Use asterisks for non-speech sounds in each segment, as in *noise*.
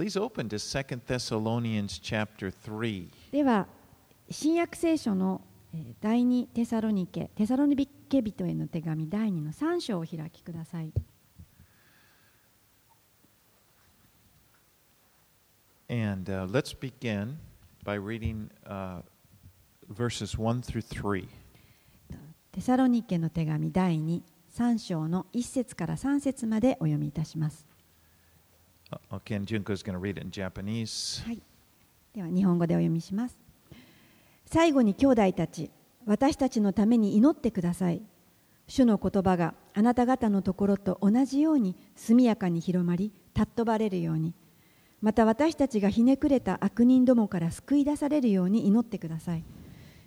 Please open to 2 Thessalonians chapter 3. では新約聖書のえー第2テサロニケテサロニケ人への手紙第2の3章をお開きください And uh, let's begin by reading uh, verses 1 through 3. テサロニケの手紙第23章の1節から3節までお読みいたします Uh, はい、では日本語でお読みします。最後に兄弟たち私たちのために祈ってください。主の言葉があなた方のところと同じように速やかに広まり尊ばれるように。また私たちがひねくれた悪人どもから救い出されるように祈ってください。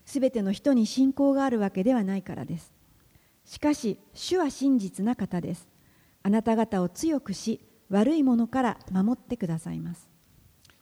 すべての人に信仰があるわけではないからです。しかし主は真実な方です。あなた方を強くし悪いものから守ってくださいます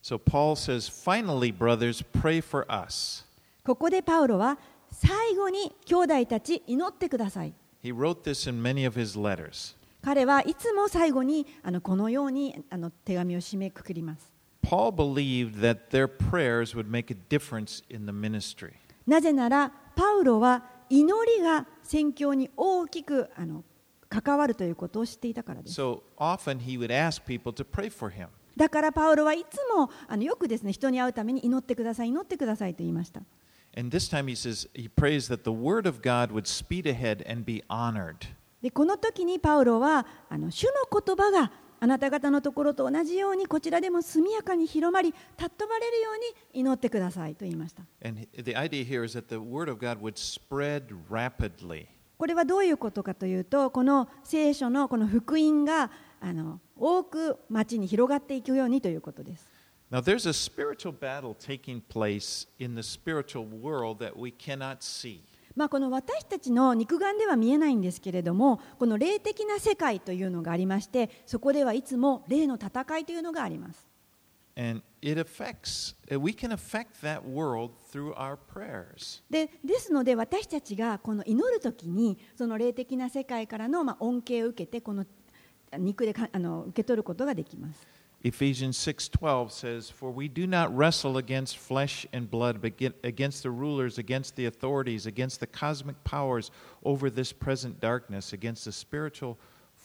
So Paul says, finally, brothers, pray for us. ここでパウロは最後に兄弟たち祈ってください He wrote this in many of his letters. 彼はいつも最後にあのこのようにあの手紙を締めくくります Paul believed that their prayers would make a difference in the ministry. なぜならパウロは祈りが宣教に大きくあの関わるということを知っていたからです So often he would ask people to pray for him. だからパウロはいつもあのよくですね人に会うために祈ってください祈ってくださいと言いました And this time he says, he prays that the word of God would speed ahead and be honored. でこの時にパウロはあの主の言葉があなた方のところと同じようにこちらでも速やかに広まり尊ばれるように祈ってくださいと言いました And the idea here is that the word of God would spread rapidly. これはどういうことかというとこの聖書のこの福音があの多く町に広がっていくようにということです Now, there's a spiritual battle taking place in the spiritual world that we cannot see. まあ、この私たちの肉眼では見えないんですけれどもこの霊的な世界というのがありましてそこではいつも霊の戦いというのがあります And it affects, uh, we can affect that world through our prayers. でですので私たちがこの祈る時にその霊的な世界からのまあ恩恵を受けてこの肉でかあの受け取ることができます Ephesians 6:12 says, "For we do not wrestle against flesh and blood, but get- against the rulers, against the authorities, against the cosmic powers over this present darkness, against the spiritual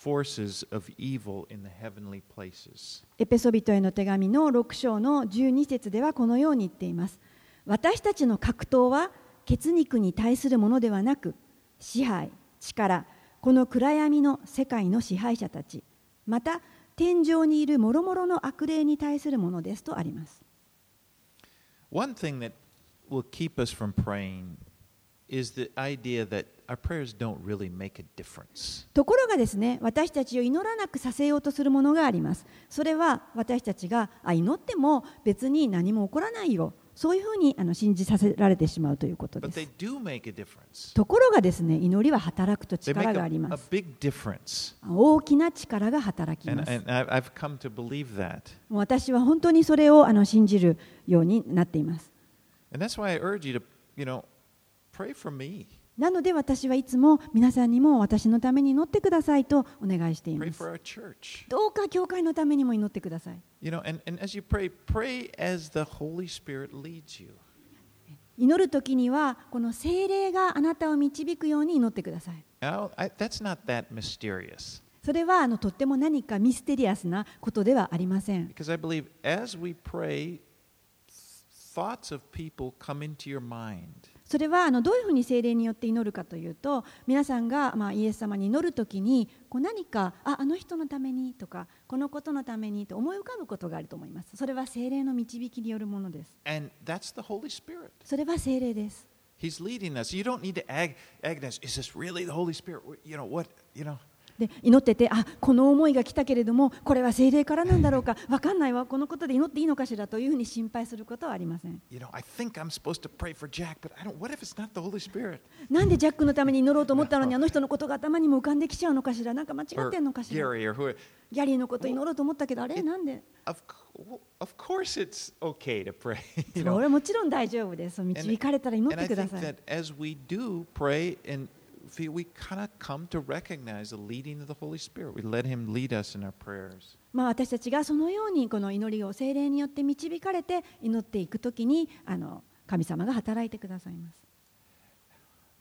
Forces of evil in the heavenly places." エペソビトへの手紙の6章の12節ではこのように言っています。私たちの格闘は血肉に対するものではなく、支配、力、この暗闇の世界の支配者たち、また天井にいる諸々の悪霊に対するものですとあります。One thing that will keep us from praying is the idea that ところがですね、私たちを祈らなくさせようとするものがあります。それは私たちがあ祈っても別に何も起こらないよ。そういうふうにあの信じさせられてしまうということです.ところがですね、祈りは働くと力があります。大きな力が働きます。もう私は本当にそれをあの信じるようになっています。なので私はいつも皆さんにも私のために祈ってくださいとお願いしています。どうか教会のためにも祈ってください。祈るときにはこの精霊があなたを導くように祈ってください。それはあのとっても何かミステリアスなことではありません。それはあのどういうふうに精霊によって祈るかというと皆さんがまイエス様に祈るときにこう何かあ,あの人のためにとかこのことのためにと思い浮かぶことがあると思います。それは精霊の導きによるものです。それは精霊です。で祈っててあこの思いが来たけれどもこれは精霊からなんだろうかわかんないわこのことで祈っていいのかしらというふうに心配することはありません。You know, I think I'm supposed to pray for Jack, but I don't. What if it's not the Holy Spirit? なんでジャックのために祈ろうと思ったのにあの人のことが頭にも浮かんできちゃうのかしらなんか間違ってんのかしら？Gary, or who? ギャリーのこと祈ろうと思ったけどあれなんで？Of, co- of course, it's okay to pray. *laughs* You それもちろん大丈夫です。導かれたら祈ってください that。as we do pray and we, we kind of come to recognize the leading of the Holy Spirit. We let Him lead us in our prayers. まあ、私たちがそのようにこの祈りを精霊によって導かれて祈っていくときにあの神様が働いてくださいます。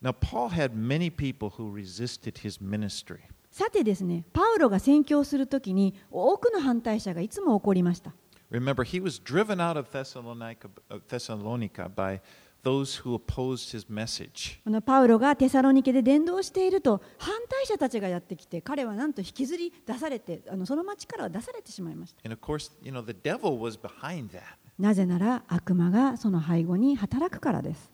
Now, Paul had many people who resisted his ministry. さてですね、パウロが宣教するときに多くの反対者がいつも起こりました。Remember, he was driven out of Thessalonica, Thessalonica by パウロがテサロニケで伝道していると反対者たちがやってきて彼はなんと引きずり出されてその街からは出されてしまいました。なぜなら悪魔がその背後に働くからです。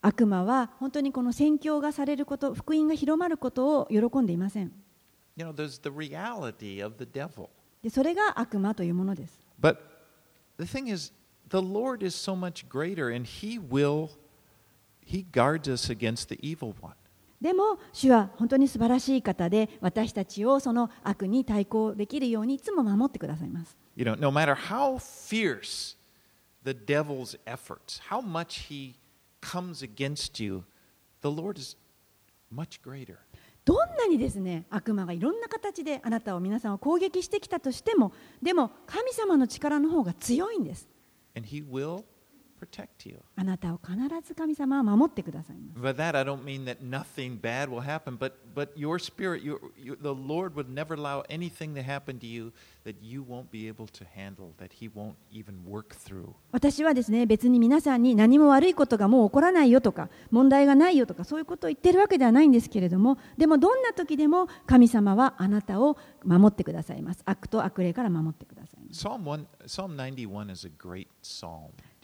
悪魔は本当にこの宣教がされること、福音が広まることを喜んでいません。それが悪魔というものです。the thing is, the Lord is so much greater, and He will, He guards us against the evil one. でも主は本当に素晴らしい方で私たちをその悪に対抗できるようにいつも守ってくださいます You know, no matter how fierce the devil's efforts, how much he comes against you, the Lord is much greater. なにですね悪魔がいろんな形であなたを皆さんを攻撃してきたとしてもでも神様の力の方が強いんです。And he will あなたを必ず神様は守ってくださいます。That, happen, 私はですね、別に皆さんに何も悪いことがもう起こらないよとか、問題がないよとか、そういうことを言ってるわけではないんですけれども、でもどんな時でも神様はあなたを守ってくださいます。悪と悪霊から守ってください。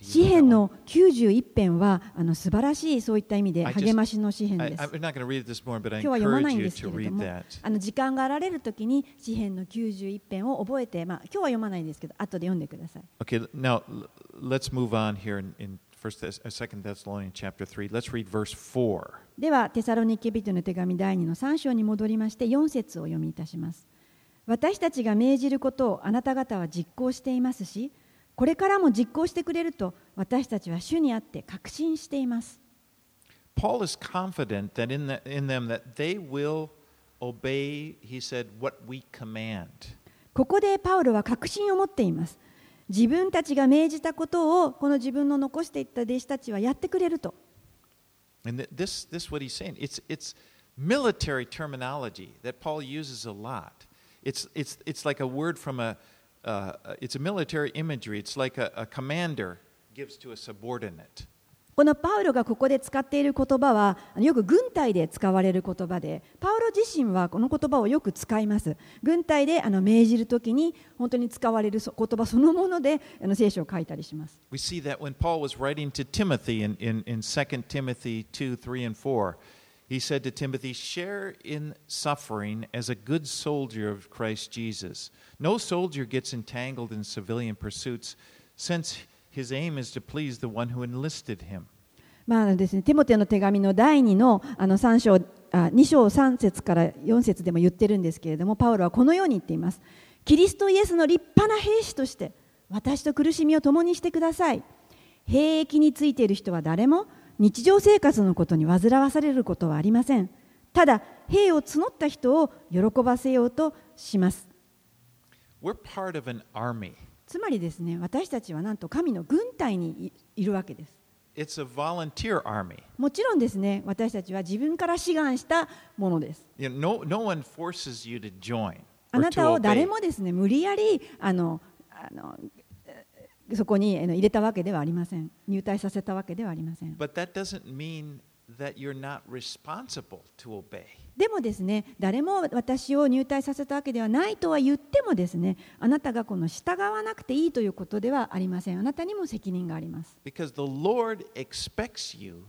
詩篇の91編はあの素晴らしいそういった意味で励ましの詩篇です。今日は読まないんですけれども、あの時間があられるときに詩篇の91編を覚えて、まあ、今日は読まないんですけど、後で読んでください。では、テサロニケ人の手紙第2の3章に戻りまして、4節を読みいたします。私たちが命じることをあなた方は実行していますし、これからも実行してくれると私たちは主にあって確信しています Paul is confident that in, the, in them that they will obey, he said, what we command. ここでパウロは確信を持っています自分たちが命じたことをこの自分の残していった弟子たちはやってくれると And th- this, this is what he's saying. It's, it's military terminology that Paul uses a lot. It's, it's, it's like a word from a, このパウロがここで使っている言葉はよく軍隊で使われる言葉でパウロ自身はこの言葉をよく使います。軍隊であの命じるときに本当に使われる言葉そのもので聖書を書いたりします。パウロが2章3章4 he said to Timothy, Share in suffering as a good soldier of Christ Jesus. No soldier gets entangled in civilian pursuits, since his aim is to please the one who enlisted him. まあですね、テモテの手紙の第2のあの3章あ2章3節から4節でも言ってるんですけれどもパウロはこのように言っていますキリストイエスの立派な兵士として私と苦しみを共にしてください兵役についている人は誰も日常生活のことに煩わされることはありませんただ兵を募った人を喜ばせようとします.つまりですね私たちはなんと神の軍隊にいいるわけです.もちろんですね私たちは自分から志願したものです no, no あなたを.誰もですね無理やりあのあのえーそこに入れたわけではありません入隊させたわけではありません But that doesn't mean that you're not responsible to obey. でもですね誰も私を入隊させたわけではないとは言ってもですねあなたがこの従わなくていいということではありませんあなたにも責任があります Because the Lord expects you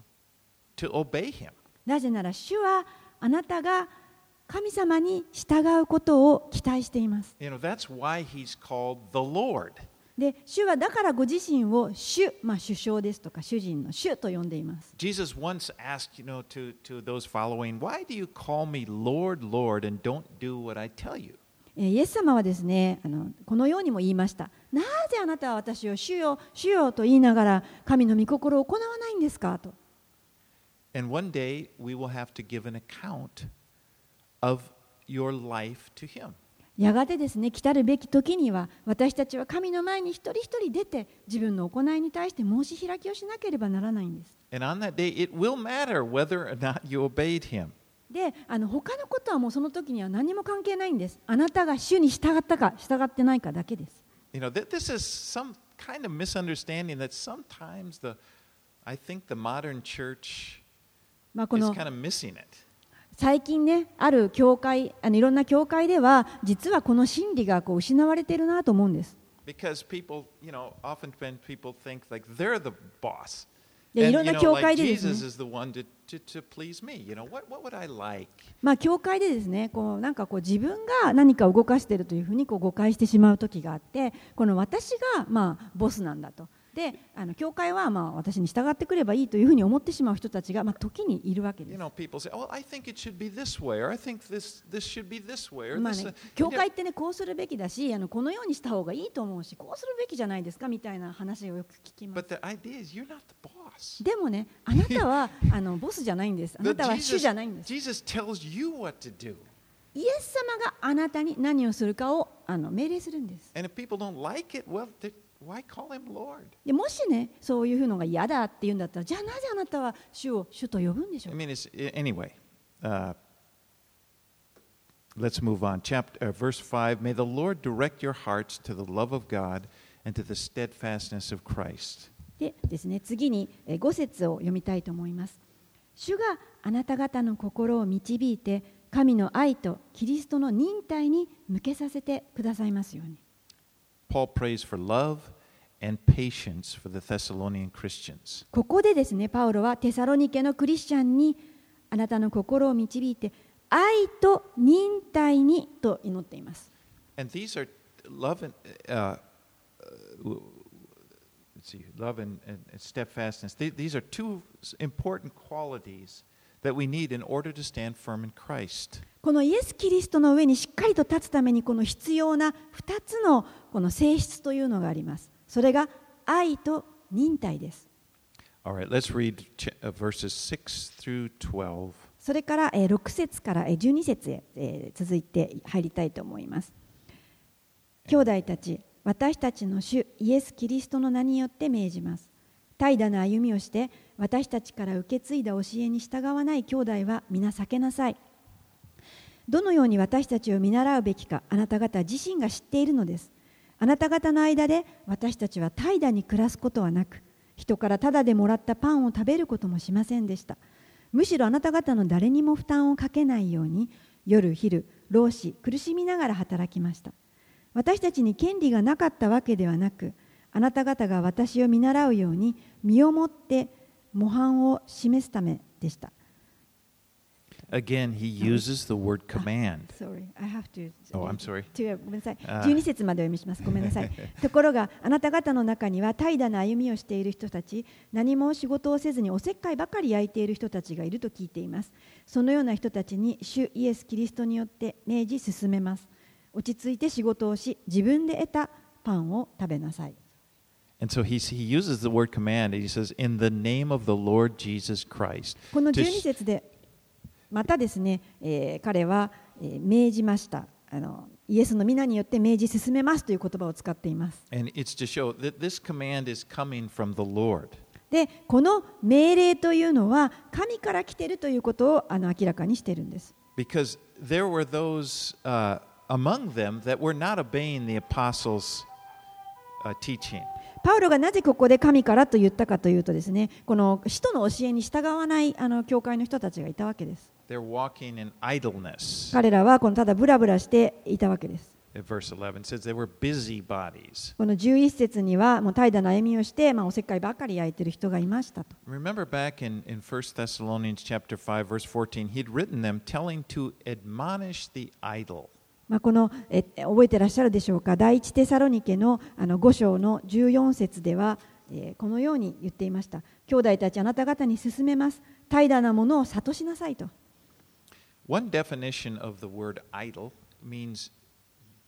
to obey Him. なぜなら主はあなたが神様に従うことを期待しています You know, that's why He's called the Lord. で主はだからご自身を主、まあ、首相ですとか主人の主と呼んでいます Jesus once asked, you know, to, to those following, Why do you call me Lord, Lord, and don't do what I tell you? えーイエス様はですねあのこのようにも言いましたなぜあなたは私を主よ主よと言いながら神の御心を行わないんですかと And one day we will have to give an account of your life to Him. やがてですね、来たるべき時には、私たちは神の前に一人一人出て、自分の行いに対して申し開きをしなければならないんです。で、あの他のことはもうその時には何も関係ないんです。あなたが主に従ったか、従ってないかだけです。You know, this is some kind of misunderstanding that sometimes the, I think the modern church is kind. 最近ねある教会あのいろんな教会では実はこの真理がこう失われてるなと思うんです。でいろんな教会で、まあ、教会でですね、こうなんかこう自分が何か動かしているというふうにこう誤解してしまうときがあって、この私がまあボスなんだと。であの教会はまあ私に従ってくればいいというふうに思ってしまう人たちがまあ時にいるわけです。教会ってねこうするべきだしあのこのようにした方がいいと思うしこうするべきじゃないですかみたいな話をよく聞きます。でもねあなたは *laughs* あのボスじゃないんです。あなたは主じゃないんです。イエス様があなたに何をするかをあの命令するんです。They- why call him Lord? でもしねそういうのが嫌だって言うんだったらじゃあなぜあなたは主を主と呼ぶんでしょ I うか mean, it's, anyway. Uh, let's move on. Chapter uh, verse five. May the Lord direct your hearts to the love of God and to the steadfastness of Christ. でですね次に5節を読みたいと思います主があなた方の心を導いて神の愛とキリストの忍耐に向けさせてくださいますように Paul prays for love ここでですね、パウロはテサロニケのクリスチャンにあなたの心を導いて愛と忍耐にと祈っています。このイエス・キリストの上にしっかりと立つためにこの必要な2つの,この性質というのがあります。それが愛と忍耐です。All right, let's read ch- uh, verses 6 through 12. それからえー6節からえー12節へえー続いて入りたいと思います。兄弟たち、私たちの主イエス・キリストの名によって命じます。怠惰な歩みをして私たちから受け継いだ教えに従わない兄弟は皆避けなさい。どのように私たちを見習うべきかあなた方自身が知っているのです。あなた方の間で私たちは怠惰に暮らすことはなく、人からタダでもらったパンを食べることもしませんでした。むしろあなた方の誰にも負担をかけないように夜昼労使苦しみながら働きました私たちに権利がなかったわけではなくあなた方が私を見習うように身をもって模範を示すためでした Again, he uses the word command. Sorry, I have to. Oh, I'm sorry. ごめんなさい。あー12節までお読みします。ごめんなさい。*laughs* ところが、あなた方の中には怠惰な歩みをしている人たち、何も仕事をせずにおせっかいばかり焼いている人たちがいると聞いています。そのような人たちに、主イエス・キリストによって命じ進めます。落ち着いて仕事をし、自分で得たパンを食べなさい。And so he, he uses the word command. and He says, In the name of the Lord Jesus Christ. この To 12節で、またですね、えー彼は、えー命じましたあの。イエスの皆によって命じ進めますという言葉を使っています。でこの命令というのは神から来ているということをあの明らかにしているんです。Because there were those uh, among them that were not obeying the apostles' uh, teaching. パウロがなぜここで神からと言ったかというとですねこの使徒の教えに従わないあの教会の人たちがいたわけです。彼らはこのただブラブラしていたわけです。この11節にはもう怠惰な歩みをして、まあ、おせっかいばかり焼いてる人がいました。Remember back in, 1 Thessalonians chapter 5, verse 14, he'd written them telling to admonish the idol. まあこのえ覚えてらっしゃるでしょうか？第一テサロニケの,あの5章の14節では、え、このように言っていました。兄弟たち、あなた方に勧めます。怠惰なものを諭しなさいと。One definition of the word idle means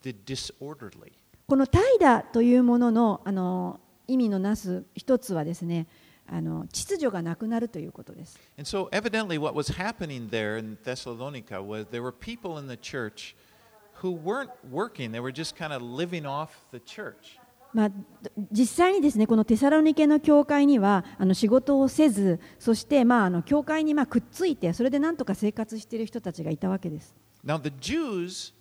the disorderly. この怠惰というもののあの意味のなす一つはですねあの秩序がなくなるということです。 And so, evidently, what was happening there in Thessalonica was there were people in the church who weren't working, they were just kind of living off the church. まあ、実際にですねこのテサロニケの教会にはあの仕事をせずそして、まあ、あの教会にまあくっついてそれでなんとか生活している人たちがいたわけです。Now, the Jews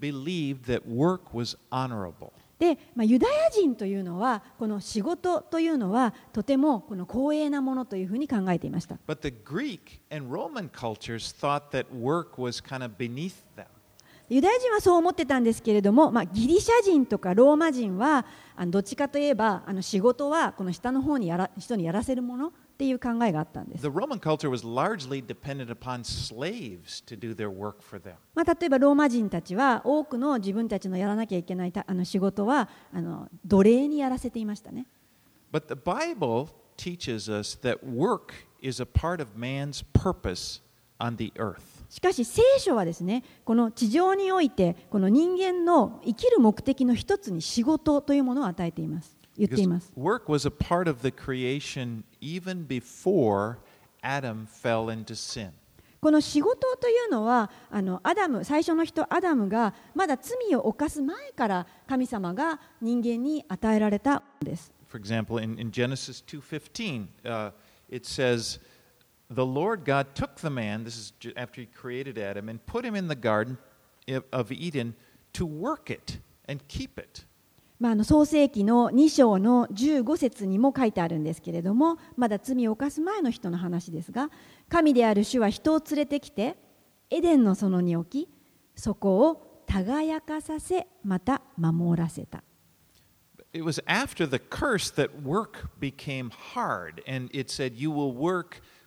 believed that work was honorable. で、まあ、ユダヤ人というのはこの仕事というのはとてもこの光栄なものというふうに考えていました。But the Greek and Roman cultures thought that work was kind of beneath them. ユダヤ人はそう思ってたんですけれども、まあ、ギリシャ人とかローマ人はあのどっちかといえばあの仕事はこの下の方にやら人にやらせるものっていう考えがあったんです。まあ、例えばローマ人たちは多くの自分たちのやらなきゃいけないたあの仕事はあの奴隷にやらせていましたね。But the Bible teaches us that work is a part of man's purpose on the earth. しかし聖書はですねこの地上においてこの人間の生きる目的の一つに仕事というものを与えています言っています。work was a part of the creation even before Adam fell into sin. この仕事というのはあのアダム最初の人アダムがまだ罪を犯す前から神様が人間に与えられたものです。For example, in, in Genesis 2:15, uh, it says, "The Lord God took the man. This is after He created Adam and put him in the garden of Eden to work it and keep it." まあ、あの創世記の2章の15節にも書いてあるんですけれどもまだ罪を犯す前の人の話ですが神である主は人を連れてきてエデンの園に置きそこを輝かさせまた守らせた It was after the curse that work became hard, and it said, You will work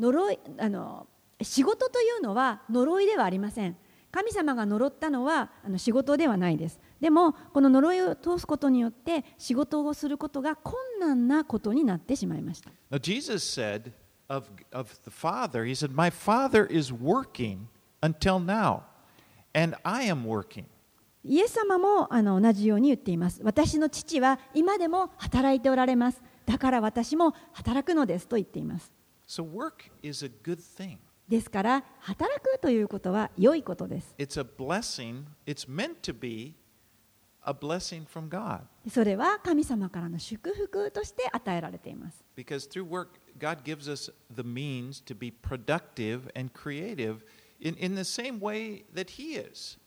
呪いあの仕事というのは呪いではありません。神様が呪ったのはあの仕事ではないです。でもこの呪いを通すことによって仕事をすることが困難なことになってしまいました。Now, Jesus said of, of the Father, He said, My Father is working until now, and I am working. イエス様もあの同じように言っています。私の父は今でも働いておられます。だから私も働くのですと言っています So, work is a good thing. ですから働くということは良いことです It's a blessing. It's meant to be a blessing from God. それは神様からの祝福として与えられています Because through work, God gives us the means to be productive and creative in, in the same way that He is.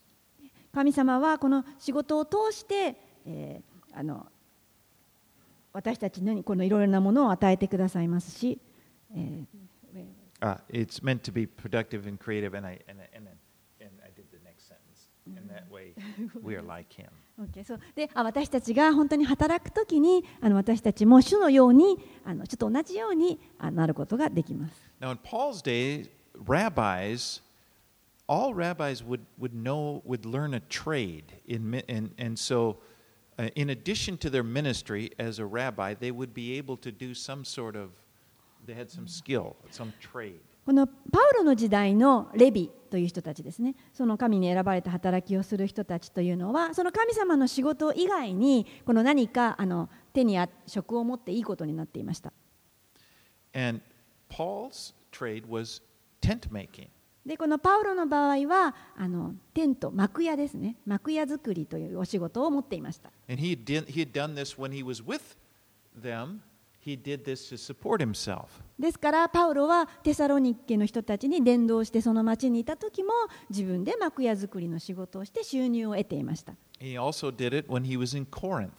神様はこの仕事を通して、えーあの私たちにこのいろいろなものを与えてくださいますし、えー Uh, it's meant to be productive and creative, and I, and, I- and, then- and I did the next sentence. And that way, *laughs* we are like Him. OK そうであ私たちが本当に働くときにあの私たちも主のようにあのちょっと同じようにあなることができます。 Now, in Paul's day, rabbis, all rabbis would, would know, would learn a trade. In, mi- and, and so, uh, in addition to their ministry as a rabbi, they would be able to do some sort of, このパウロの時代のレビという人たちですねその神に選ばれた働きをする人たちというのはその神様の仕事以外にこの何かあの手にあ職を持っていいことになっていました And Paul's trade was tent making. でこのパウロの場合はあのテント幕屋ですね幕屋作りというお仕事を持っていました And he, did, he had done this when he was with them. He did this to support himself. ですからパウロはテサロニケの人たちに伝道してその町にいた時も自分で幕屋作りの仕事をして収入を得ていました He also did it when he was in Corinth.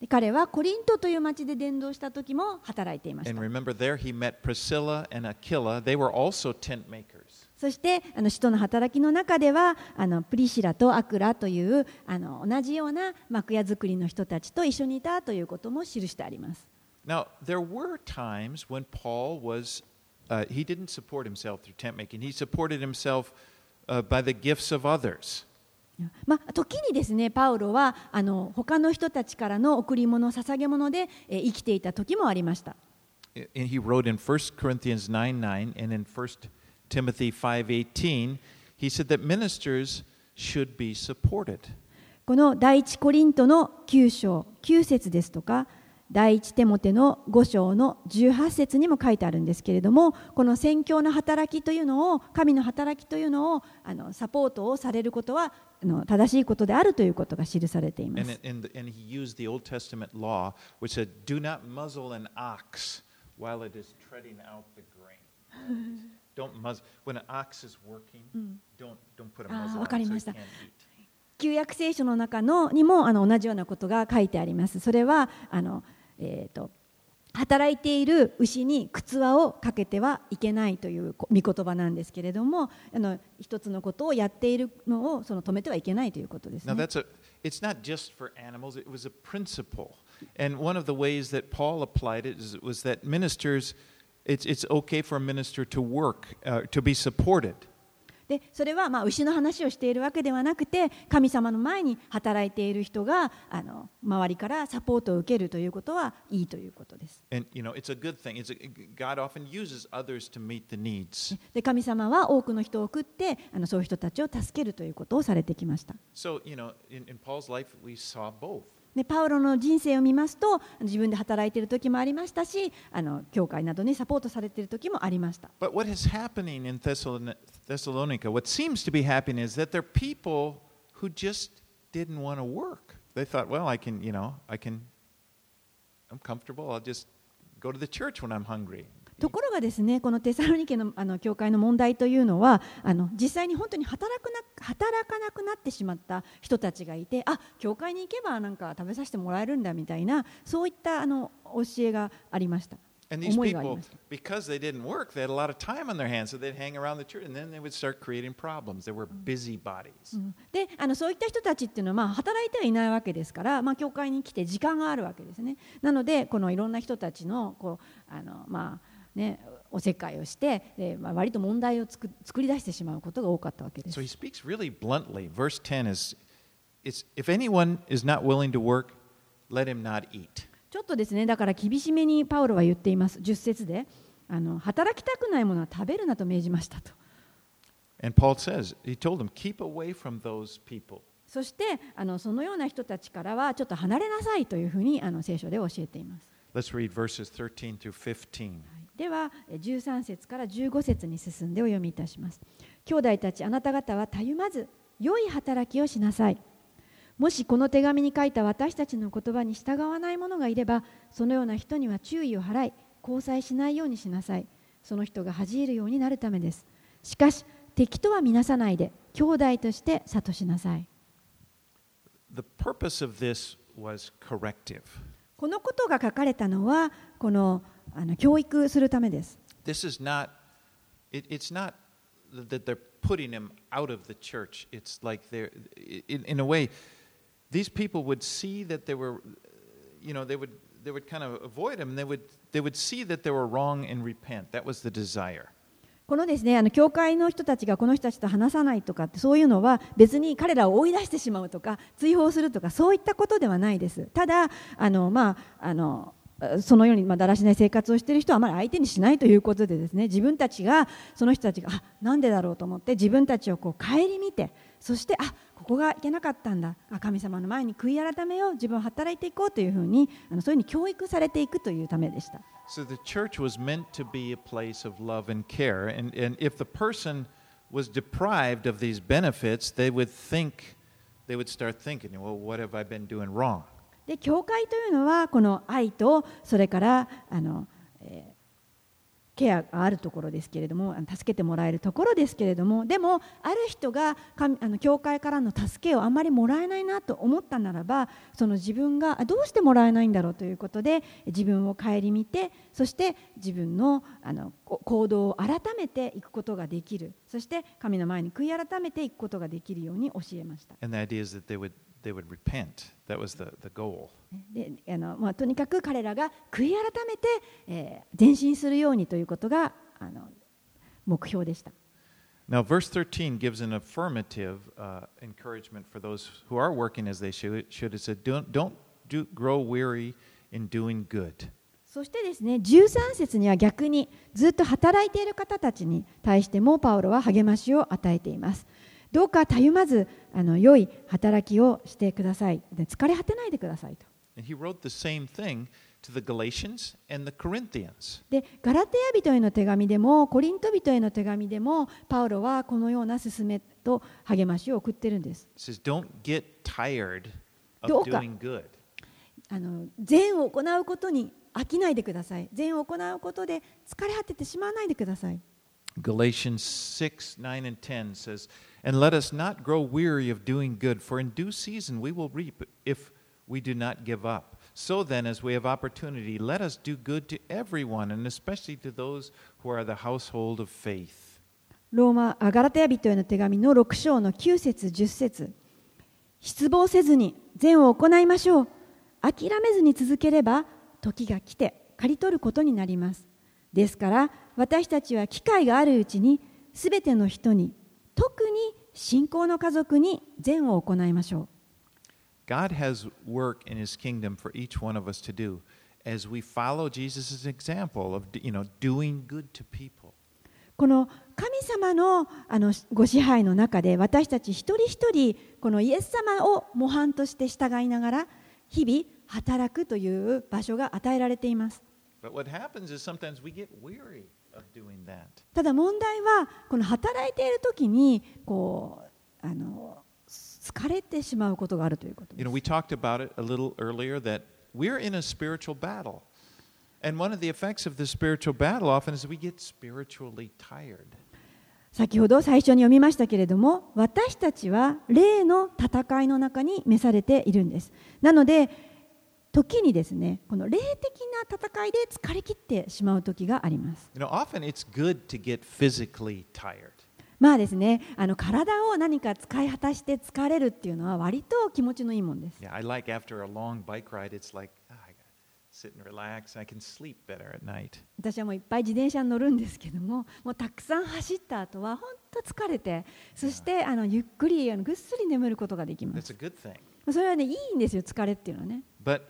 で彼はコリントという町で伝道した時も働いていまし And た remember, there he met Priscilla and Aquila. They were also tent makers. そしてあの使徒の働きの中ではあのプリシラとアクラというあの同じような幕屋作りの人たちと一緒にいたということも記してあります。Now, there were times when Paul was, uh, he didn't support himself through tent making, he supported himself uh, by the gifts of others. まあ、時にですねパウロはあの他の人たちからの贈り物捧げ物で、えー生きていた時もありました。 And he wrote in 1 Corinthians 9 9 and in 1 Timothy 5:18, he said that ministers should be supported. この第一コリントの9章9節ですとか 第一手モテの5章の18節にも書いてあるんですけれどもこの宣教の働きというのを神の働きというのをあのサポートをされることは正しいことであるということが記されています。わかりました。旧約聖書の中のにもあの同じようなことが書いてあります。それはあの、えー、と働いている牛に靴輪をかけてはいけないという御言葉なんですけれどもあの一つのことをやっているのをその止めてはいけないということです、Now ね。it's not just for animals, it was a principle. And one of the ways that Paul applied it is, was that ministers it's it's okay for a minister to work, uh, to be supported. でそれはまあ牛の話をしているわけではなくて神様の前に働いている人があの周りからサポートを受けるということはいいということです。And you know, a. で神様は多くの人を送ってあのそういう人たちを助けるということをされてきました。So, you know, in, in でパウロの人生を見ますと自分で働いている時もありましたしあの教会などにサポートされている時もありました。But what is happening in Thessalonica, what seems to be happening is that there are people who just didn't want to work. They thought, well, I can, you know, I can, I'm comfortable. I'll just go to the church when I'm hungry. ところがですねこのテサロニケのあの教会の問題というのはあの実際に本当に働くな働かなくなってしまった人たちがいてあ教会に行けばなんか食べさせてもらえるんだみたいなそういったあの教えがありました。And these 思いがあり people, ました。because they didn't work, they had a lot of time on their hands, so they'd hang around the church and then they would start creating problems. They were busybodies. うんであのそういった人たちっていうのは、まあ、働いてはいないわけですから、まあ、教会に来て時間があるわけですねなのでこのいろんな人たちのこうあの、まあね、おせっかいをして、えーまあ、割と問題をつ作り出してしまうことが多かったわけです。So ちょっとですね、だから厳しめにパウロは言っています、10節で。あの働きたくないものは食べるなと命じましたと。そしてあの、そのような人たちからはちょっと離れなさいというふうにあの聖書で教えています。ではえ13節から15節に進んでお読みいたします。兄弟たちあなた方はたゆまず良い働きをしなさい。もしこの手紙に書いた私たちの言葉に従わない者がいればそのような人には注意を払い交際しないようにしなさい。その人が恥じるようになるためです。しかし敵とは見なさないで兄弟として諭しなさい。The purpose of this was corrective. このことが書かれたのはこのあの教育するためです。このですねあの教会の人たちがこの人たちと話さないとかってそういうのは別に彼らを追い出してしまうとか追放するとかそういったことではないです。ただあの、まああのそのようにまだらしない生活をしている人はあまり相手にしないということでですね自分たちがその人たちがあなんでだろうと思って自分たちをこう顧みてそしてあここがいけなかったんだあ神様の前に悔い改めよう自分は働いていこうというふうにあのそういうふうに教育されていくというためでした。So the church was meant to be a place of love and care. And, and if the person was deprived of these benefits, they would think, they would start thinking, well, what have I been doing wrong? で教会というのはこの愛とそれからあの、えーケアがあるところですけれども助けてもらえるところですけれどもでもある人が神あの教会からの助けをあまりもらえないなと思ったならばその自分がどうしてもらえないんだろうということで自分を顧みてそして自分のあの行動を改めていくことができるそして神の前に悔い改めていくことができるように教えました。They would repent. That was the, the goal. であのまあ、とにかく彼らが悔い改めて、えー前進するようにということがあの目標でした。Now, verse 13 gives an affirmative uh, encouragement for those who are working as they should. should. It said, Don't, don't do, grow weary in doing good. そしてですね13節には逆にずっと働いている方たちに対してもパウロは励ましを与えています。どうかたゆまずあの良い働きをしてください。で疲れ果てないでくださいと。でガラテヤ人への手紙でもコリント人への手紙でもパウロはこのような勧めと励ましを送ってるんです。どうか。あの善を行うことに飽きないでください。善を行うことで疲れ果ててしまわないでください。Galatians 6, 9, and 10 says, And let us not grow weary of doing good, for in due season we will reap if we do not give up. So then, as we have opportunity, let us do good to everyone, and especially to those who are the household of faith. ローマあガラテヤ人への手紙の6章の9節10節失望せずに善を行いましょう諦めずに続ければ時が来て刈り取ることになりますですから私たちは機会があるうちにすべての人に特に信仰の家族に善を行いましょう。この神様の,あのご支配の中で私たち一人一人このイエス様を模範として従いながら日々働くという場所が与えられています。ただ問題はこの働いている時にこうあの疲れてしまうことがあるということで You know, す we talked about it a little earlier that we're in a spiritual battle. And one of the effects of the spiritual battle often is we get spiritually tired. 先ほど最初に読みましたけれども私たちは霊の戦いの中に召されているんですなので時にですねこの霊的な戦いで疲れ切ってしまう時があります You know, often it's good to get physically tired. まあですねあの体を何か使い果たして疲れるっていうのは割と気持ちのいいもんです Yeah, I like after a long bike ride, it's like, ah, I gotta sit and relax. I can sleep better at night. 私はもういっぱい自転車に乗るんですけどももうたくさん走った後は本当疲れてそしてあのゆっくりあのぐっすり眠ることができま That's す a good thing. それはねいいんですよ疲れっていうのはね But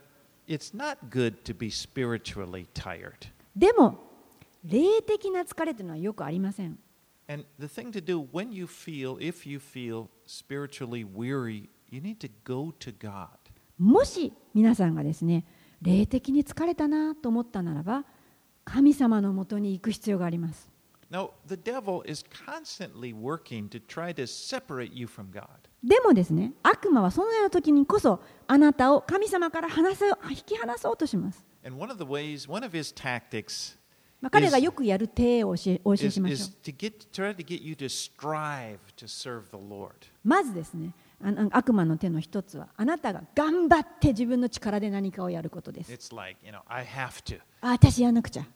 it's not good to be spiritually tired. でも霊的な疲れっていうのはよくありません And the thing to do when you feel, if you feel spiritually weary, you need to go to God. もし皆さんがですね霊的に疲れたなと思ったならば神様のもとに行く必要があります Now, the devil is constantly working to try to separate you from God. でもですね、悪魔はそのような時にこそ、あなたを神様から離す引き離そうとします。彼がよくやる手を教え,教えしましょ。まずですね、悪魔の手の一つは、あなたが頑張って自分の力で何かをやることです。私やらなくちゃ。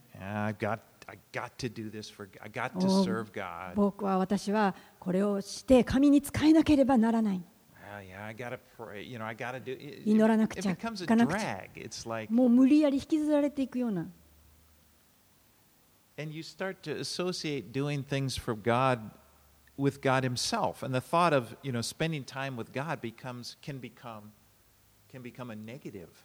僕は私は、これをして神に仕えなければならない祈らなくちゃ行かなくちゃもう無理やり引きずられていくような and you start to associate doing things for God with God Himself, and the thought of you know spending time with God becomes can become can become a negative.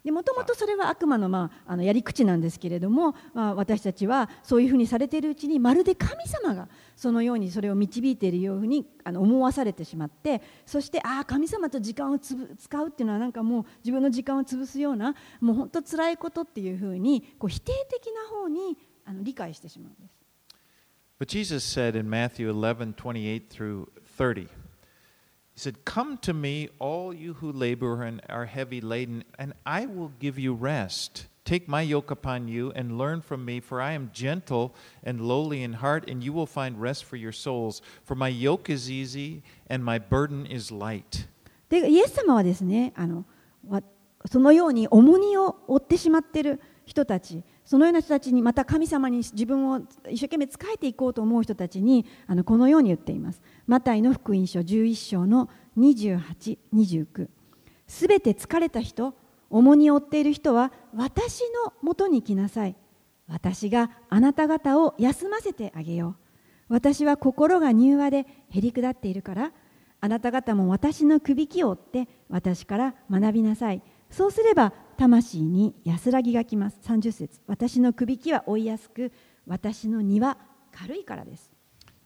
でもともと.それは悪魔の,、まあ、あのやり口なんですけれども、まあ、私たちはそういうふうにされているうちにまるで神様がそのようにそれを導いているようにあの思わされてしまってそしてああ神様と時間をつぶ使うっていうのはなんかもう自分の時間を潰すようなもう本当辛いことっていうふうにこう否定的な方にあの理解してしまうんです。But Jesus said in Matthew 11, 28 through 30, He said, Come to me, all you who labor and are heavy laden, and I will give you rest. Take my yoke upon you and learn from me, for I am gentle and lowly in heart, and you will find rest for your souls. For my yoke is easy and my burden is light. でイエス様はですねあのわそのように重荷を負ってしまっている人たち そのような人たちにまた神様に自分を一生懸命仕えていこうと思う人たちにあのこのように言っています。マタイの福音書11章の28、29すべて疲れた人重荷を負っている人は私のもとに来なさい。私があなた方を休ませてあげよう。私は心が柔和でへり下っているからあなた方も私のくびきを追って私から学びなさい。そうすれば魂に安らぎがきます30節私のくびきは追いやすく私の荷は軽いからです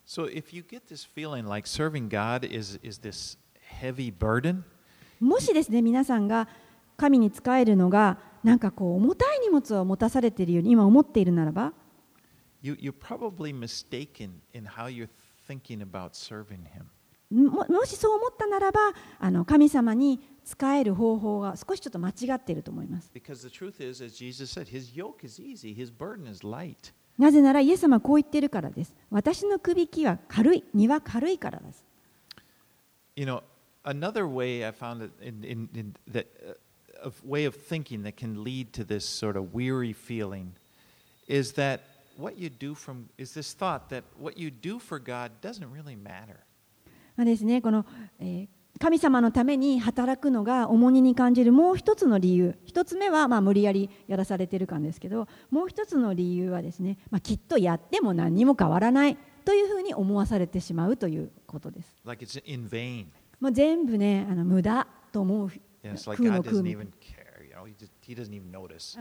So if you get this feeling like serving God is, is this heavy burden, もしですね皆さんが神に仕えるのがなんかこう重たい荷物を持たされているように今思っているならば you, you're probably mistaken in how you're thinking about serving Him. ももしそう思ったならばあの神様に仕える方法が少しちょっと間違っていると思います.なぜならイエス様はこう言っているからです私のくびきは軽い荷は軽いからです You know, another way I found it in, in, in that uh, a way of thinking that can lead to this sort of weary feeling is that what you do from is this thought that what you do for God doesn't really matter. まあですね、この、えー神様のために働くのが重荷に感じるもう一つの理由。一つ目はまあ無理やりやらされてる感ですけどもう一つの理由はですね、まあ、きっとやっても何にも変わらないというふうに思わされてしまうということです。Like 全部ねあの無駄と思う空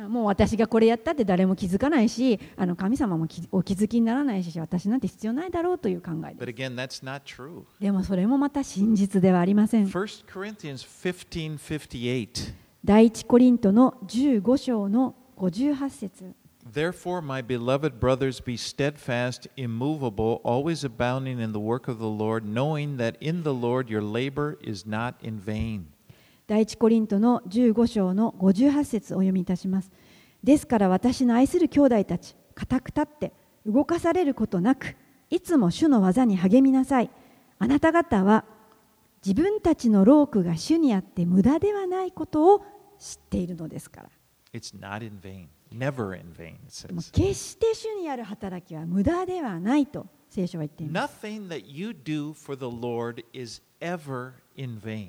もう私がこれやったって誰も気づかないしあの神様もきお気づきにならないし私なんて必要ないだろうという考えです again. でもそれもまた真実ではありません1 Corinthians 15:58. 第一コリントの15章の58節 Therefore, my beloved brothers, be steadfast, immovable, always abounding in the work of the Lord, knowing that in the Lord your labor is not in vain. 第一コリントの15章の58節お読みいたします。ですから私の愛する兄弟たち固く立って動かされることなくいつも主の技に励みなさい。あなた方は自分たちの労苦が主にあって無駄ではないことを知っているのですから。It's not in vain, never in vain, it もう says. 決して主にある働きは無駄ではないと聖書は言っています。Nothing that you do for the Lord is ever in vain.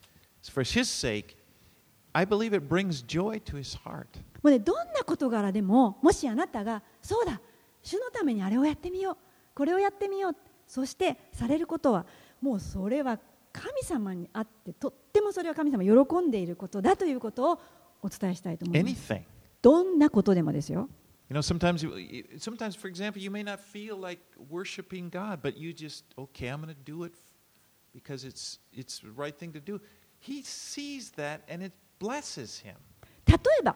for His sake, I believe it brings joy to His heart. もうねどんな事柄でももしあなたがそうだ主のためにあれをやってみようこれをやってみようそしてされることはもうそれは神様にあってとってもそれは神様喜んでいることだということをお伝えしたいと思います Anything. どんなことでもですよ You know, sometimes, you, sometimes, for example, you may not feel like worshiping God, but you just, okay, I'm going to do it because it's it's the right thing to do. 例えば、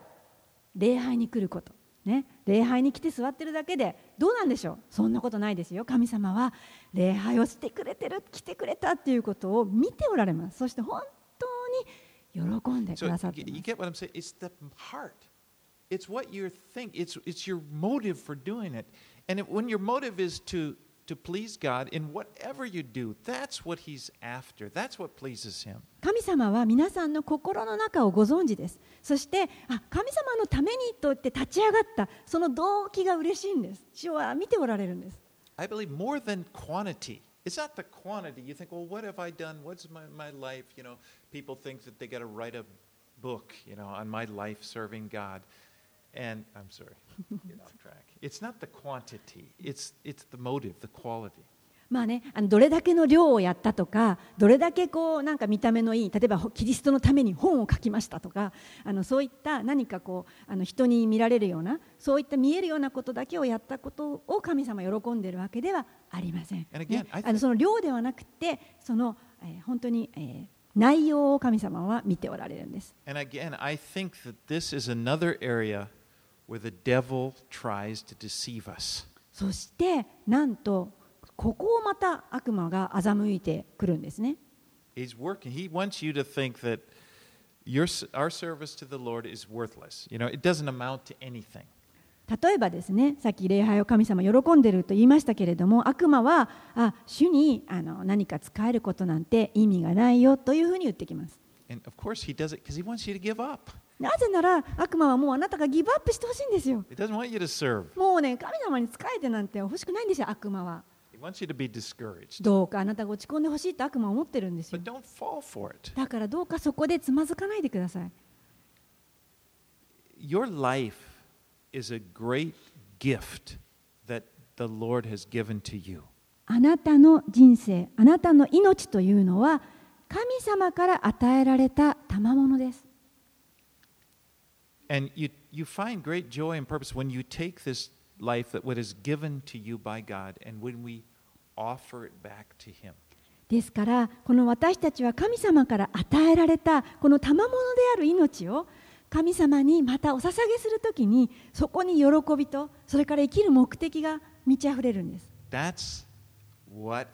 礼拝に来ること、ね。礼拝に来て座ってるだけで、どうなんでしょう？そんなことないですよ。神様は礼拝をしてくれてる、来てくれたっていうことを見ておられます。そして本当に喜んでくださってます。to please God in whatever you do, that's what He's after. That's what pleases Him. 神様は皆さんの心の中をご存知ですそしてあ神様のためにと言って立ち上がったその動機が嬉しいんです主は見ておられるんです I believe more than quantity. It's not the quantity. You think, well, what have I done? What's my, my life? You know, people think that they got to write a book, you know, on my life serving God. And I'm sorry, get off track. It's not the quantity. It's it's the motive, the quality. まあね、あのどれだけの量をやったとかどれだけこうなんか見た目のいい例えばほキリストのために本を書きましたとかあのそういった何かこうあの人に見られるようなそういった見えるようなことだけをやったことを神様は喜んでいるわけではありません。Again, ねあのその量ではなくてその、えー本当に、えー内容を神様は見ておられるんです。And again, I think that this is another area そしてなんとここをまた悪魔が欺いてくるんですね。例えばですね、さっき礼拝を神様喜んでると言いましたけれども、悪魔は、あ主に何か使えることなんて意味がないよというふうに言ってきます。なぜなら悪魔はもうあなたがギブアップしてほしいんですよ。He doesn't want you to serve. もうね神様に仕えてなんて欲しくないんですよ悪魔は。He wants you to be discouraged. どうかあなたが落ち込んでほしいと悪魔は思ってるんですよ But。don't fall for it. だからどうかそこでつまずかないでください。Your life is a great gift that the Lord has given to you. あなたの人生、あなたの命というのは神様から与えられた賜物です。And you, you find great joy and purpose when you take this life that what is given to you by God and when we offer it back to Him. ですからこの私たちは神様から与えられたこの賜物である命を神様にまたお捧げするときにそこに喜びとそれから生きる目的が満ち溢れるんです。 That's what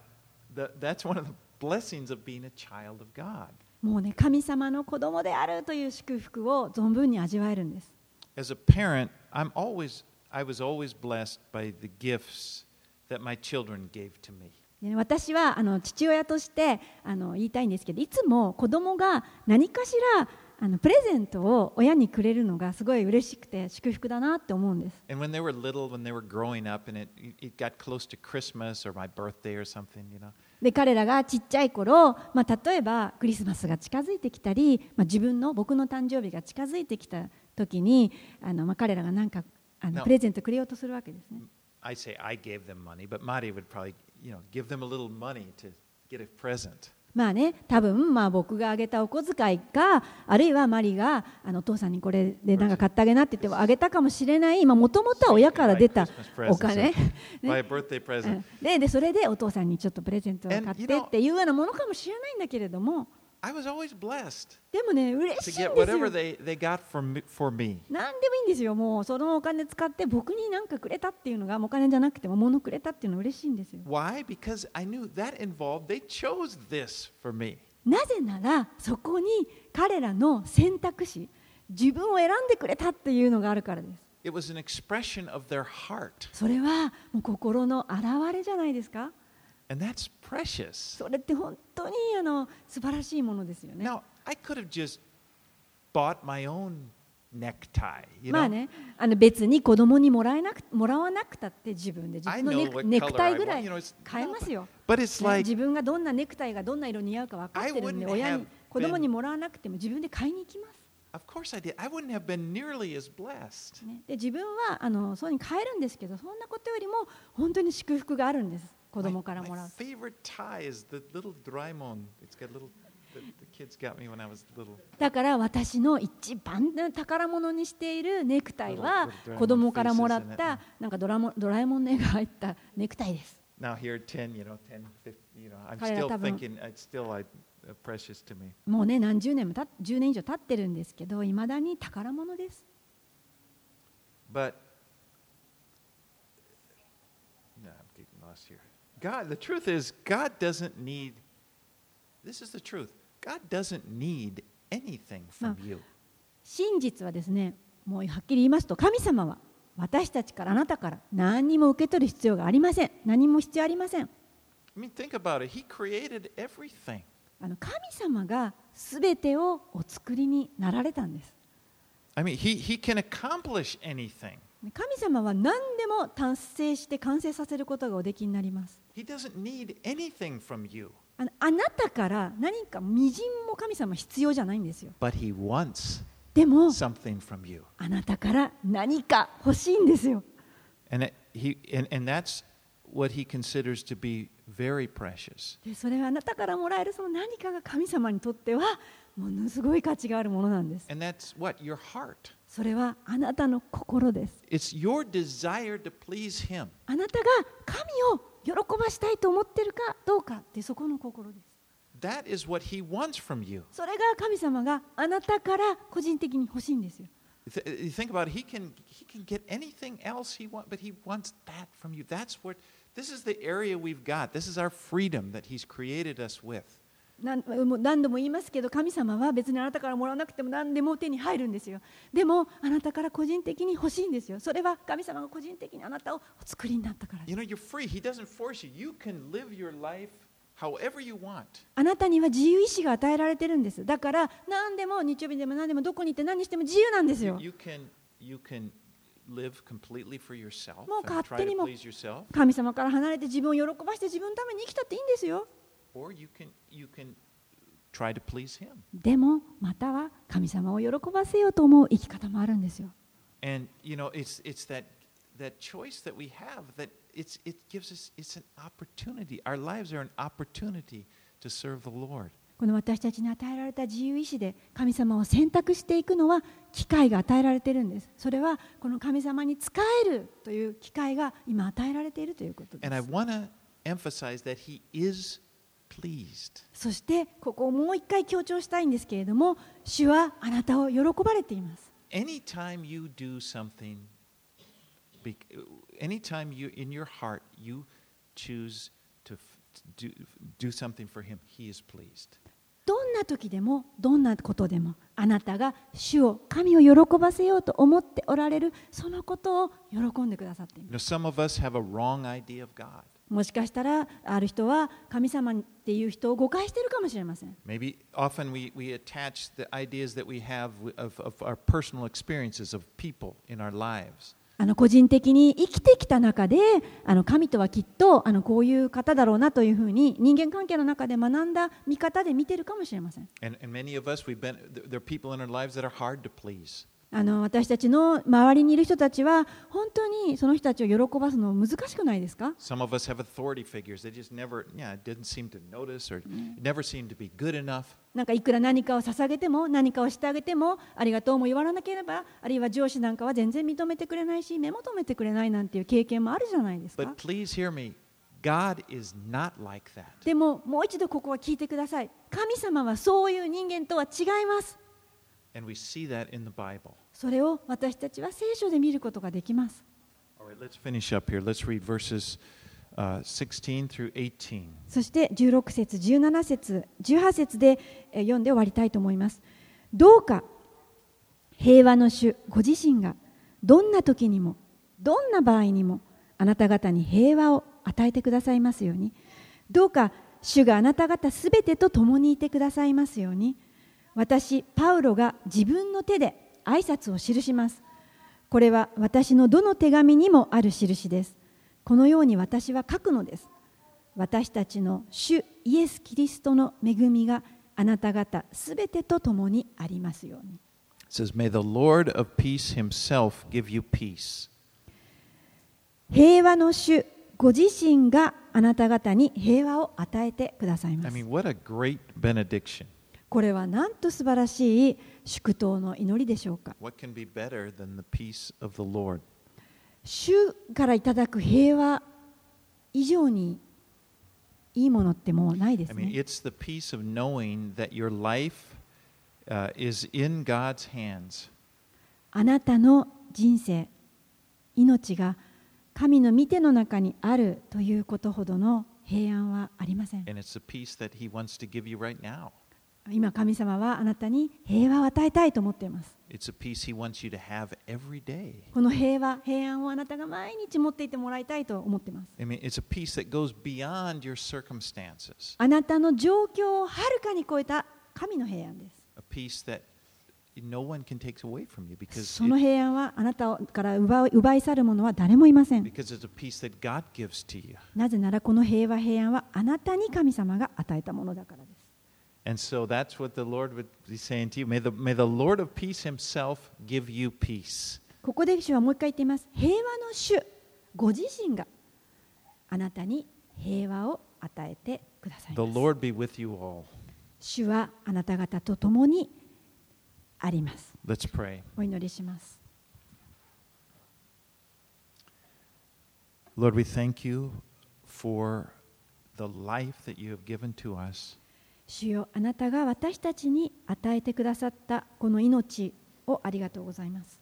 the, that's one of the blessings of being a child of God. もうね神様の子供であるという祝福を存分に味わえるんです。As a parent, I'm always I was always blessed by the gifts that my children gave to me. 私はあの父親としてあの言いたいんですけどいつも子供が何かしらあのプレゼントを親にくれるのがすごい嬉しくて祝福だなって思うんです。And when they were little, when they were growing up, and it it got close to Christmas or my birthday or something, you know, で彼らがちっちゃい頃、まあ、例えばクリスマスが近づいてきたり、まあ、自分の僕の誕生日が近づいてきた時にあの、まあ、彼らが何かあの No. プレゼントくれようとするわけですね。I say I gave them money, but Mari would probably, you know, give them a little money to get a present. まあね、多分まあ僕があげたお小遣いかあるいはマリがあのお父さんにこれでなんか買ってあげなって言ってもあげたかもしれない。もともとは親から出たお金. *laughs* ん。ででそれでお父さんにちょっとプレゼントを買ってっていうようなものかもしれないんだけれども I was always blessed でもね嬉 to しいん get ですよ whatever they, they got for me, for me. 何でもいいんですよもうそのお金使って僕に何かくれたっていうのがお金じゃなくても物くれたっていうのは嬉しいんですよ Why? Because I knew that involved, they chose this for me. なぜならそこに彼らの選択肢自分を選んでくれたっていうのがあるからです It was an expression of their heart. それはもう心の表れじゃないですかそれって本当にあの素晴らしいものですよね。まあね、あの別に子供にもら,えなくもらわなくたって自分で自分のネク,タイぐらい買えますよ。自分がどんなネクタイがどんな色似合うか分かってるんで、親に子供にもらわなくても自分で買いに行きます。で、自分はあのそうに変えるんですけど、そんなことよりも本当に祝福があるんです。子供からもらう。だから私の一番宝物にしているネクタイは子供からもらったド,ラえもんネが入ったネクタイです。もうね何十年もた年以上経ってるんですけどいまだに宝物です。God, the truth is, God doesn't need. This is the truth. God doesn't need anything from you. 真実はですねもうはっきり言いますと神様は私たちからあなたから何にも受け取る必要がありません何も必要ありません I mean, think about it. He created everything. あの神様が全てをお作りになられたんです I mean, he, he can accomplish anything. 神様は何でも達成して完成させることがおできになります。あなたから何か微塵も神様必要じゃないんですよ。でも、あなたから何か欲しいんですよ。それはあなたからもらえるその何かが神様にとってはものすごい価値があるものなんです。それはあなたの心です。It's your desire to please him. あなたが神を喜ばしたいと思ってるかどうかってそこの心です。That is what he wants from you. それが神様があなたから個人的に欲しいんですよ。Think about it, he can he can get anything else he wants, but he wants that from you. That's what this is the area we've got. This is our freedom that he's created us with. 何度も言いますけど神様は別にあなたからもらわなくても何でも手に入るんですよ。でもあなたから個人的に欲しいんですよ。それは神様が個人的にあなたをお作りになったからです.あなたには自由意志が与えられてるんです。だから何でも日曜日でも何でもどこに行って何しても自由なんですよ。You can you can もう勝手にも神様から離れて自分を喜ばして自分のために生きたっていいんですよでも、または神様を喜ばせようと思う生き方もあるんですよ。この私たちに与えられた自由意志で神様を選択していくのは機会が与えられているんです。それはこの神様に使えるという機会が今与えられているということです。そしてここをもう一回強調したいんですけれども、主はあなたを喜ばれています。どんな時でも、どんなことでも、あなたが主を、神を喜ばせようと思っておられる、そのことを喜んでくださっています。もしかしたら、ある人は神様っていう人を誤解しているかもしれません。あの個人的に生きてきた中であの神とはきっとあのこういう方だろうなというふうに人間関係の中で学んだ見方で見ているかもしれません。And, and あの私たちの周りにいる人たちは本当にその人たちを喜ばすの難しくないですか？Some of us have authority figures. They just never, yeah, it didn't seem to notice or it never seemed to be good enough. なんかいくら何かを捧げても何かをしてあげてもありがとうも言わなければあるいは上司なんかは全然認めてくれないし目も留めてくれないなんていう経験もあるじゃないですか But please hear me God is not like that. でももう一度ここは聞いてください神様はそういう人間とは違います And we see that in the Bible. それを私たちは聖書で見ることができます All right, let's finish up here. Let's read verses uh, 16 through 18. そして16節17節18節でえー読んで終わりたいと思いますどうか平和の主ご自身がどんな時にもどんな場合にもあなた方に平和を与えてくださいますようにどうか主があなた方すべてと共にいてくださいますように私パウロが自分の手で挨拶を記します。これは私のどの手紙にもある印です。このように私は書くのです。私たちの主イエス・キリストの恵みがあなた方すべてと共にありますように。It says, May the Lord of peace himself give you peace. 平和の主ご自身があなた方に平和を与えてくださいま I す mean, what a great benediction. これはなんと素晴らしい祝祷の祈りでしょうか？主からいただく平和以上にいいものってもうないですね。あなたの人生、命が神の見ての中にあるということほどの平安はありません。今、神様はあなたに平和を与えたいと思っています。この平和、平安をあなたが毎日持っていてもらいたいと思っています。あなたの状況をはるかに超えた神の平安です。その平安はあなたから奪,い去るものは誰もいません。なぜならこの平和、平安はあなたに神様が与えたものだからです。And so that's what the Lord would be saying to you. May the, may the Lord of peace Himself give you peace. ここで主はもう一回言っています平和の主ご自身が あなたに平和を与えてください The ます Lord be with you all. 主はあなた方と共にあります Let's pray. お祈りします Lord, we thank you for the life that you have given to us. 主よあなたが私たちに与えてくださったこの命をありがとうございます。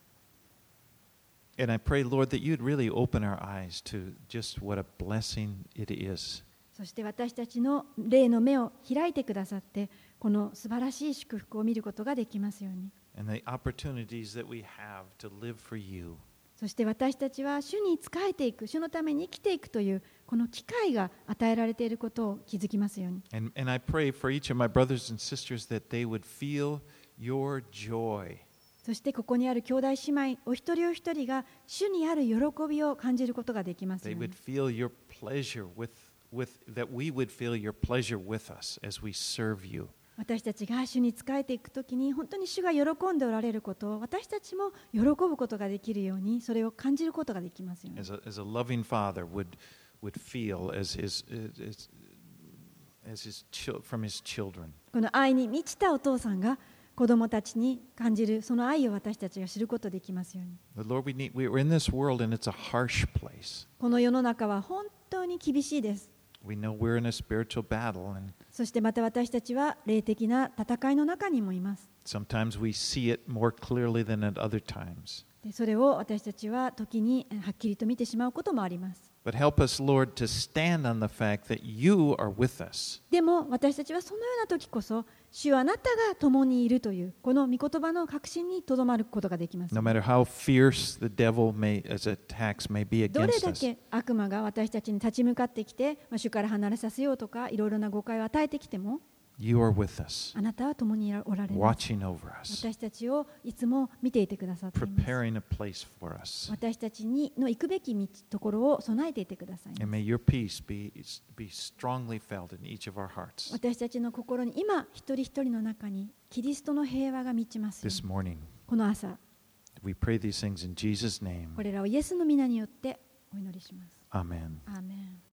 そして私たちの霊の目を開いてくださって、この素晴らしい祝福を見ることができますように。そして私たちは主に仕えていく、主のために生きていくというこの機会が与えられていることを気づきますように。And, and そしてここにある兄弟姉妹、お一人お一人が主にある喜びを感じることができます。私たちが主に仕えていくときに本当に主が喜んでおられること私たちも喜ぶことができるようにそれを感じることができますよ、ね。As この愛に満ちたお父さんが子供たちに感じるその愛を私たちが知ることできますように。この世の中は本当に厳しいです。そしてまた私たちは霊的な戦いの中にもいます sometimes we see it more clearly than at other times. でそれを私たちは時にはっきりと見てしまうこともあります But help us, Lord, to stand on the fact that you are with us. でも私たちはそのような時こそ主はあなたが共にいるというこの御言葉の確信にとどまることができます No matter how fierce the devil may, as attacks may be どれ against だ us, け悪魔が私たちに立ち向かってきて、まあ、主から離れさせようとかいろいろな誤解を与えてきても You are with us. あなたは共におられます。私たちをいつも見ていてくださっています。私たちにの行くべきところを備えていてください。私たちの心に今、一人一人の中にキリストの平和が満ちます。この朝、これらをイエスの皆によってお祈りします。アーメン